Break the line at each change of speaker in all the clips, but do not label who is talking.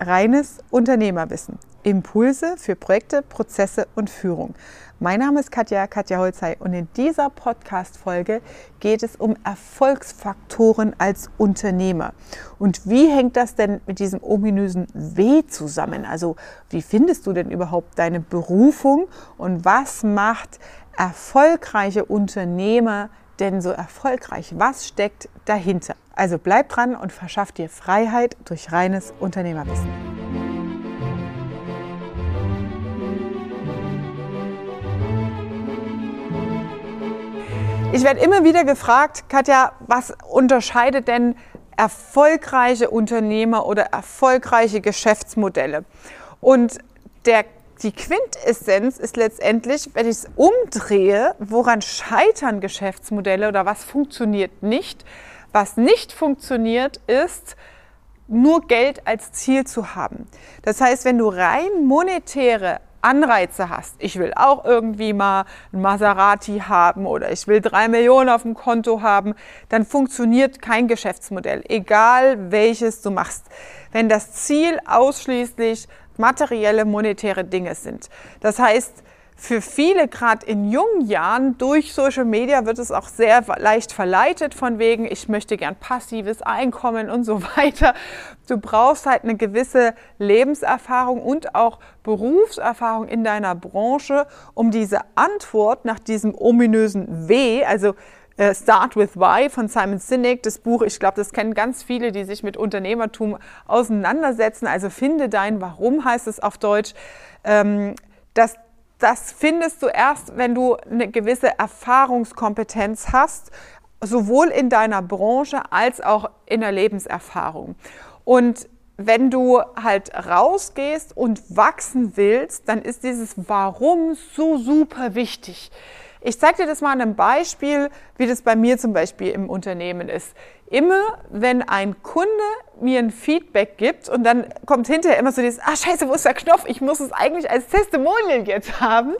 reines Unternehmerwissen. Impulse für Projekte, Prozesse und Führung. Mein Name ist Katja, Katja Holzei und in dieser Podcast-Folge geht es um Erfolgsfaktoren als Unternehmer. Und wie hängt das denn mit diesem ominösen W zusammen? Also wie findest du denn überhaupt deine Berufung und was macht erfolgreiche Unternehmer denn so erfolgreich? Was steckt dahinter? Also bleib dran und verschaff dir Freiheit durch reines Unternehmerwissen. Ich werde immer wieder gefragt, Katja, was unterscheidet denn erfolgreiche Unternehmer oder erfolgreiche Geschäftsmodelle? Und der die Quintessenz ist letztendlich, wenn ich es umdrehe, woran scheitern Geschäftsmodelle oder was funktioniert nicht? Was nicht funktioniert, ist, nur Geld als Ziel zu haben. Das heißt, wenn du rein monetäre Anreize hast, ich will auch irgendwie mal ein Maserati haben oder ich will drei Millionen auf dem Konto haben, dann funktioniert kein Geschäftsmodell, egal welches du machst. Wenn das Ziel ausschließlich materielle, monetäre Dinge sind. Das heißt, für viele, gerade in jungen Jahren, durch Social Media wird es auch sehr leicht verleitet von wegen, ich möchte gern passives Einkommen und so weiter. Du brauchst halt eine gewisse Lebenserfahrung und auch Berufserfahrung in deiner Branche, um diese Antwort nach diesem ominösen W, also äh, Start with Why von Simon Sinek, das Buch, ich glaube, das kennen ganz viele, die sich mit Unternehmertum auseinandersetzen. Also finde dein Warum heißt es auf Deutsch. Ähm, das findest du erst, wenn du eine gewisse Erfahrungskompetenz hast, sowohl in deiner Branche als auch in der Lebenserfahrung. Und wenn du halt rausgehst und wachsen willst, dann ist dieses Warum so super wichtig. Ich zeige dir das mal an einem Beispiel, wie das bei mir zum Beispiel im Unternehmen ist. Immer wenn ein Kunde mir ein Feedback gibt und dann kommt hinterher immer so dieses, ah scheiße, wo ist der Knopf? Ich muss es eigentlich als Testimonial jetzt haben.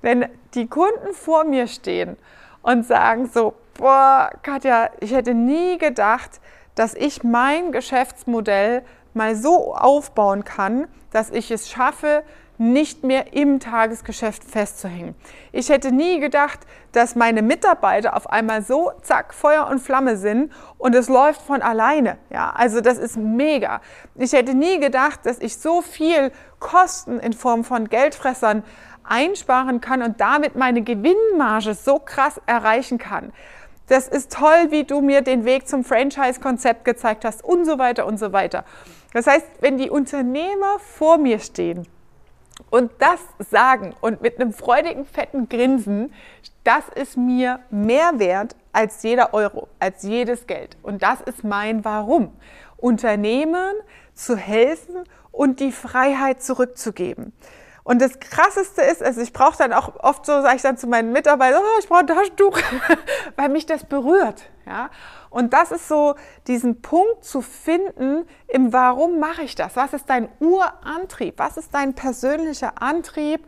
Wenn die Kunden vor mir stehen und sagen so, boah, Katja, ich hätte nie gedacht, dass ich mein Geschäftsmodell mal so aufbauen kann, dass ich es schaffe, nicht mehr im Tagesgeschäft festzuhängen. Ich hätte nie gedacht, dass meine Mitarbeiter auf einmal so zack Feuer und Flamme sind und es läuft von alleine. Ja, also das ist mega. Ich hätte nie gedacht, dass ich so viel Kosten in Form von Geldfressern einsparen kann und damit meine Gewinnmarge so krass erreichen kann. Das ist toll, wie du mir den Weg zum Franchise-Konzept gezeigt hast und so weiter und so weiter. Das heißt, wenn die Unternehmer vor mir stehen und das sagen und mit einem freudigen, fetten Grinsen, das ist mir mehr wert als jeder Euro, als jedes Geld. Und das ist mein Warum. Unternehmen zu helfen und die Freiheit zurückzugeben. Und das Krasseste ist, also ich brauche dann auch oft so, sage ich dann zu meinen Mitarbeitern, oh, ich brauche ein Taschentuch, weil mich das berührt. Ja? Und das ist so, diesen Punkt zu finden, im Warum mache ich das? Was ist dein Urantrieb? Was ist dein persönlicher Antrieb?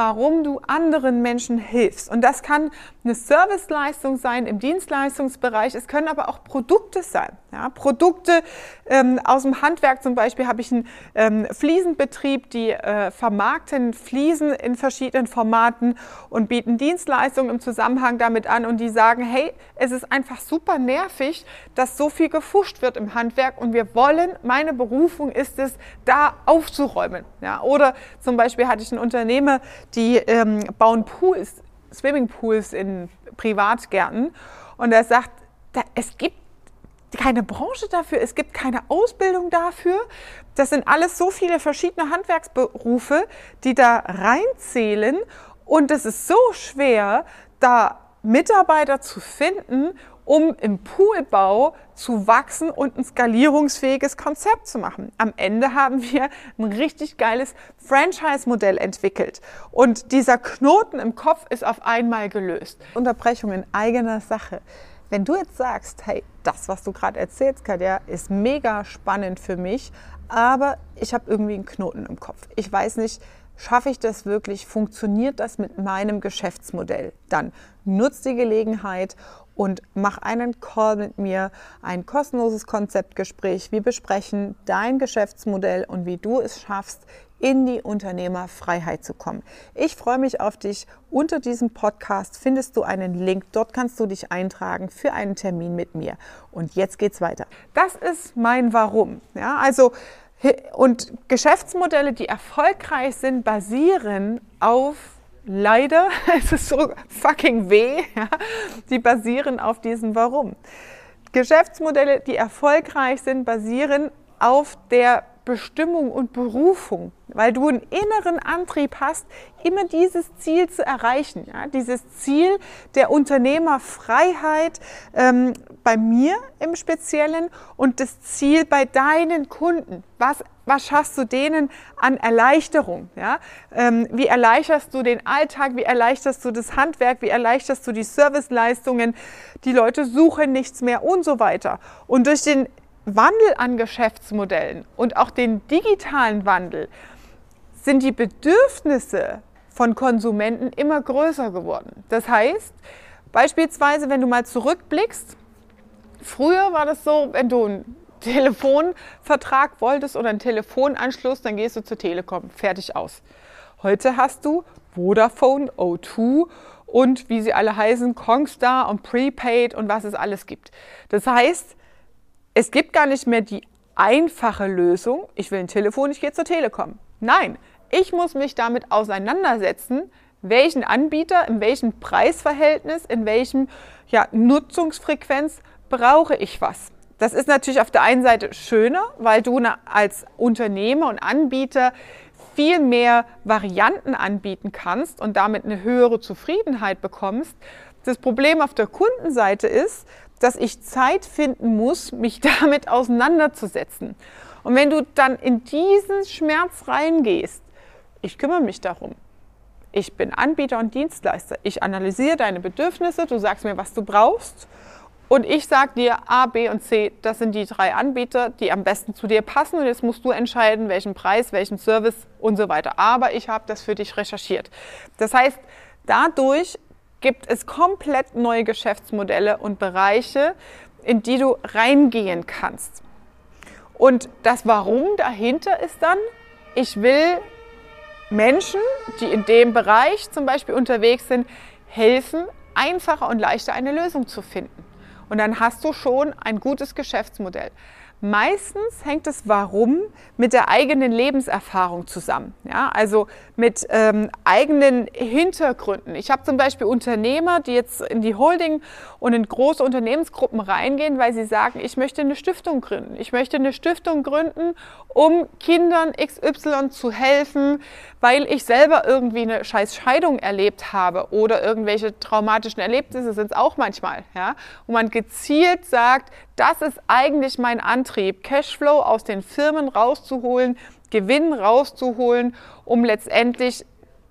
Warum du anderen Menschen hilfst. Und das kann eine Serviceleistung sein im Dienstleistungsbereich. Es können aber auch Produkte sein. Ja, Produkte ähm, aus dem Handwerk zum Beispiel habe ich einen ähm, Fliesenbetrieb, die äh, vermarkten Fliesen in verschiedenen Formaten und bieten Dienstleistungen im Zusammenhang damit an und die sagen, hey, es ist einfach super nervig, dass so viel gefuscht wird im Handwerk und wir wollen, meine Berufung ist es, da aufzuräumen. Ja, oder zum Beispiel hatte ich ein Unternehmer, die ähm, bauen Pools, Swimmingpools in Privatgärten. Und er sagt, da, es gibt keine Branche dafür, es gibt keine Ausbildung dafür. Das sind alles so viele verschiedene Handwerksberufe, die da reinzählen. Und es ist so schwer, da Mitarbeiter zu finden um im Poolbau zu wachsen und ein skalierungsfähiges Konzept zu machen. Am Ende haben wir ein richtig geiles Franchise-Modell entwickelt. Und dieser Knoten im Kopf ist auf einmal gelöst. Unterbrechung in eigener Sache. Wenn du jetzt sagst, hey, das, was du gerade erzählst, Katja, ist mega spannend für mich, aber ich habe irgendwie einen Knoten im Kopf. Ich weiß nicht, Schaffe ich das wirklich? Funktioniert das mit meinem Geschäftsmodell? Dann nutz die Gelegenheit und mach einen Call mit mir, ein kostenloses Konzeptgespräch. Wir besprechen dein Geschäftsmodell und wie du es schaffst, in die Unternehmerfreiheit zu kommen. Ich freue mich auf dich. Unter diesem Podcast findest du einen Link. Dort kannst du dich eintragen für einen Termin mit mir. Und jetzt geht's weiter. Das ist mein Warum. Ja, also und Geschäftsmodelle, die erfolgreich sind, basieren auf leider, es ist so fucking weh, ja, die basieren auf diesem Warum. Geschäftsmodelle, die erfolgreich sind, basieren auf der Bestimmung und Berufung, weil du einen inneren Antrieb hast, immer dieses Ziel zu erreichen. Ja? Dieses Ziel der Unternehmerfreiheit ähm, bei mir im Speziellen und das Ziel bei deinen Kunden. Was, was schaffst du denen an Erleichterung? Ja? Ähm, wie erleichterst du den Alltag? Wie erleichterst du das Handwerk? Wie erleichterst du die Serviceleistungen? Die Leute suchen nichts mehr und so weiter. Und durch den Wandel an Geschäftsmodellen und auch den digitalen Wandel sind die Bedürfnisse von Konsumenten immer größer geworden. Das heißt, beispielsweise, wenn du mal zurückblickst, früher war das so, wenn du einen Telefonvertrag wolltest oder einen Telefonanschluss, dann gehst du zur Telekom, fertig aus. Heute hast du Vodafone, O2 und wie sie alle heißen, Kongstar und Prepaid und was es alles gibt. Das heißt, es gibt gar nicht mehr die einfache Lösung, ich will ein Telefon, ich gehe zur Telekom. Nein, ich muss mich damit auseinandersetzen, welchen Anbieter, in welchem Preisverhältnis, in welchem ja, Nutzungsfrequenz brauche ich was. Das ist natürlich auf der einen Seite schöner, weil du als Unternehmer und Anbieter viel mehr Varianten anbieten kannst und damit eine höhere Zufriedenheit bekommst. Das Problem auf der Kundenseite ist, dass ich Zeit finden muss, mich damit auseinanderzusetzen. Und wenn du dann in diesen Schmerz reingehst, ich kümmere mich darum. Ich bin Anbieter und Dienstleister. Ich analysiere deine Bedürfnisse, du sagst mir, was du brauchst. Und ich sage dir A, B und C, das sind die drei Anbieter, die am besten zu dir passen. Und jetzt musst du entscheiden, welchen Preis, welchen Service und so weiter. Aber ich habe das für dich recherchiert. Das heißt, dadurch gibt es komplett neue Geschäftsmodelle und Bereiche, in die du reingehen kannst. Und das Warum dahinter ist dann, ich will Menschen, die in dem Bereich zum Beispiel unterwegs sind, helfen, einfacher und leichter eine Lösung zu finden. Und dann hast du schon ein gutes Geschäftsmodell. Meistens hängt es Warum mit der eigenen Lebenserfahrung zusammen. Ja, also mit ähm, eigenen Hintergründen. Ich habe zum Beispiel Unternehmer, die jetzt in die Holding und in große Unternehmensgruppen reingehen, weil sie sagen, ich möchte eine Stiftung gründen. Ich möchte eine Stiftung gründen, um Kindern XY zu helfen, weil ich selber irgendwie eine scheiß Scheidung erlebt habe oder irgendwelche traumatischen Erlebnisse sind es auch manchmal. Ja, wo man gezielt sagt, das ist eigentlich mein Antrieb, Cashflow aus den Firmen rauszuholen, Gewinn rauszuholen, um letztendlich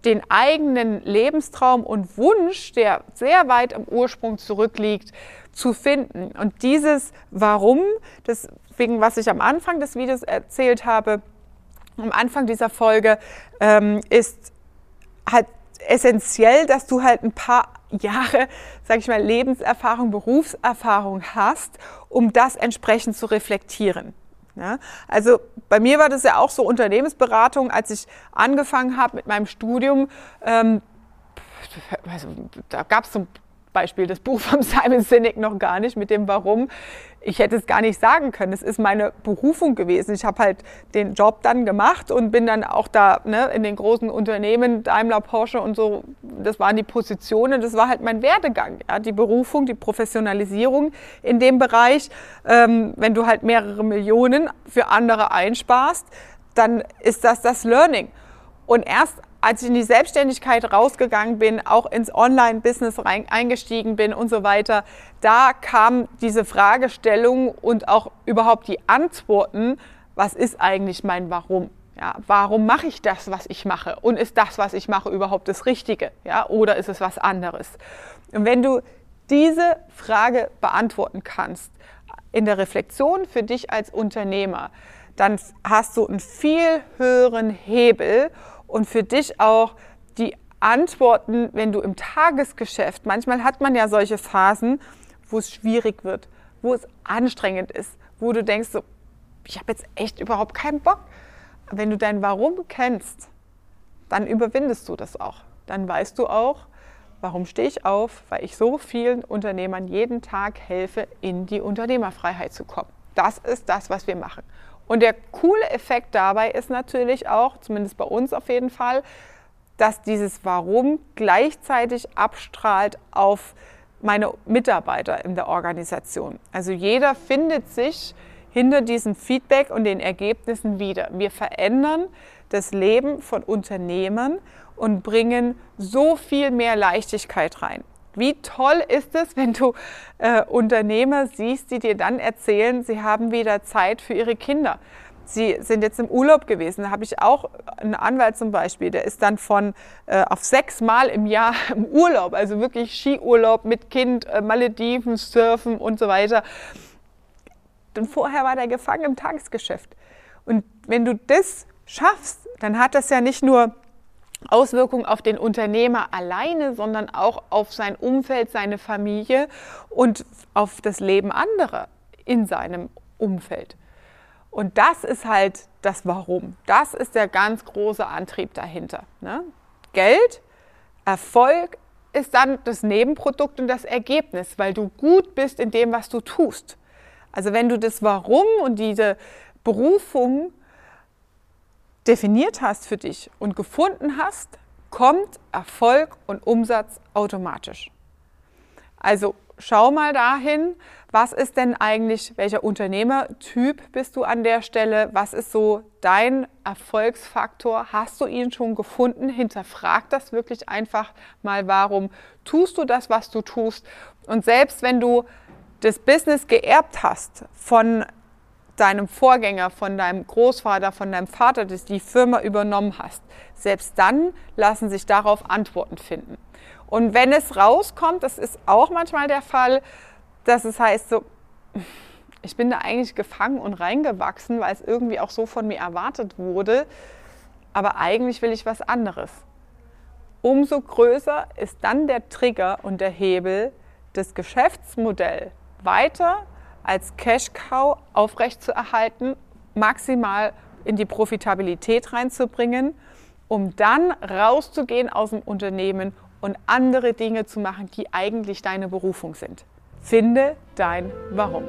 den eigenen Lebenstraum und Wunsch, der sehr weit im Ursprung zurückliegt, zu finden. Und dieses Warum, deswegen, was ich am Anfang des Videos erzählt habe, am Anfang dieser Folge, ähm, ist halt essentiell, dass du halt ein paar Jahre, sage ich mal, Lebenserfahrung, Berufserfahrung hast, um das entsprechend zu reflektieren. Ja, also bei mir war das ja auch so Unternehmensberatung, als ich angefangen habe mit meinem Studium. Ähm, also, da gab es zum Beispiel das Buch von Simon Sinek noch gar nicht mit dem Warum ich hätte es gar nicht sagen können. Es ist meine Berufung gewesen. Ich habe halt den Job dann gemacht und bin dann auch da ne, in den großen Unternehmen, Daimler, Porsche und so, das waren die Positionen, das war halt mein Werdegang. Ja, die Berufung, die Professionalisierung in dem Bereich. Ähm, wenn du halt mehrere Millionen für andere einsparst, dann ist das das Learning. Und erst als ich in die Selbstständigkeit rausgegangen bin, auch ins Online-Business eingestiegen bin und so weiter, da kam diese Fragestellung und auch überhaupt die Antworten, was ist eigentlich mein Warum? Ja, warum mache ich das, was ich mache? Und ist das, was ich mache, überhaupt das Richtige? Ja, oder ist es was anderes? Und wenn du diese Frage beantworten kannst in der Reflexion für dich als Unternehmer, dann hast du einen viel höheren Hebel, und für dich auch die Antworten, wenn du im Tagesgeschäft, manchmal hat man ja solche Phasen, wo es schwierig wird, wo es anstrengend ist, wo du denkst, so, ich habe jetzt echt überhaupt keinen Bock. Wenn du dein Warum kennst, dann überwindest du das auch. Dann weißt du auch, warum stehe ich auf, weil ich so vielen Unternehmern jeden Tag helfe, in die Unternehmerfreiheit zu kommen. Das ist das, was wir machen. Und der coole Effekt dabei ist natürlich auch, zumindest bei uns auf jeden Fall, dass dieses Warum gleichzeitig abstrahlt auf meine Mitarbeiter in der Organisation. Also jeder findet sich hinter diesem Feedback und den Ergebnissen wieder. Wir verändern das Leben von Unternehmern und bringen so viel mehr Leichtigkeit rein. Wie toll ist es, wenn du äh, Unternehmer siehst, die dir dann erzählen, sie haben wieder Zeit für ihre Kinder. Sie sind jetzt im Urlaub gewesen. Da habe ich auch einen Anwalt zum Beispiel, der ist dann von äh, auf sechs Mal im Jahr im Urlaub, also wirklich Skiurlaub mit Kind, äh, Malediven, Surfen und so weiter. Und vorher war der gefangen im Tagesgeschäft. Und wenn du das schaffst, dann hat das ja nicht nur Auswirkungen auf den Unternehmer alleine, sondern auch auf sein Umfeld, seine Familie und auf das Leben anderer in seinem Umfeld. Und das ist halt das Warum. Das ist der ganz große Antrieb dahinter. Ne? Geld, Erfolg ist dann das Nebenprodukt und das Ergebnis, weil du gut bist in dem, was du tust. Also wenn du das Warum und diese Berufung definiert hast für dich und gefunden hast, kommt Erfolg und Umsatz automatisch. Also schau mal dahin, was ist denn eigentlich, welcher Unternehmertyp bist du an der Stelle? Was ist so dein Erfolgsfaktor? Hast du ihn schon gefunden? Hinterfrag das wirklich einfach mal, warum tust du das, was du tust? Und selbst wenn du das Business geerbt hast von deinem Vorgänger, von deinem Großvater, von deinem Vater, das die Firma übernommen hast, selbst dann lassen sich darauf Antworten finden. Und wenn es rauskommt, das ist auch manchmal der Fall, dass es heißt so, ich bin da eigentlich gefangen und reingewachsen, weil es irgendwie auch so von mir erwartet wurde, aber eigentlich will ich was anderes. Umso größer ist dann der Trigger und der Hebel, das Geschäftsmodell weiter als Cash-Cow aufrechtzuerhalten, maximal in die Profitabilität reinzubringen, um dann rauszugehen aus dem Unternehmen und andere Dinge zu machen, die eigentlich deine Berufung sind. Finde dein Warum.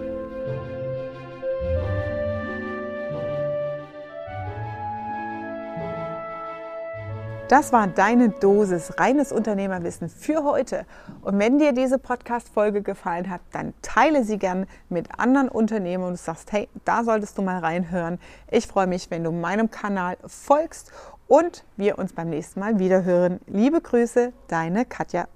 Das war deine Dosis reines Unternehmerwissen für heute. Und wenn dir diese Podcast-Folge gefallen hat, dann teile sie gern mit anderen Unternehmern und sagst, hey, da solltest du mal reinhören. Ich freue mich, wenn du meinem Kanal folgst und wir uns beim nächsten Mal wieder hören. Liebe Grüße, deine Katja.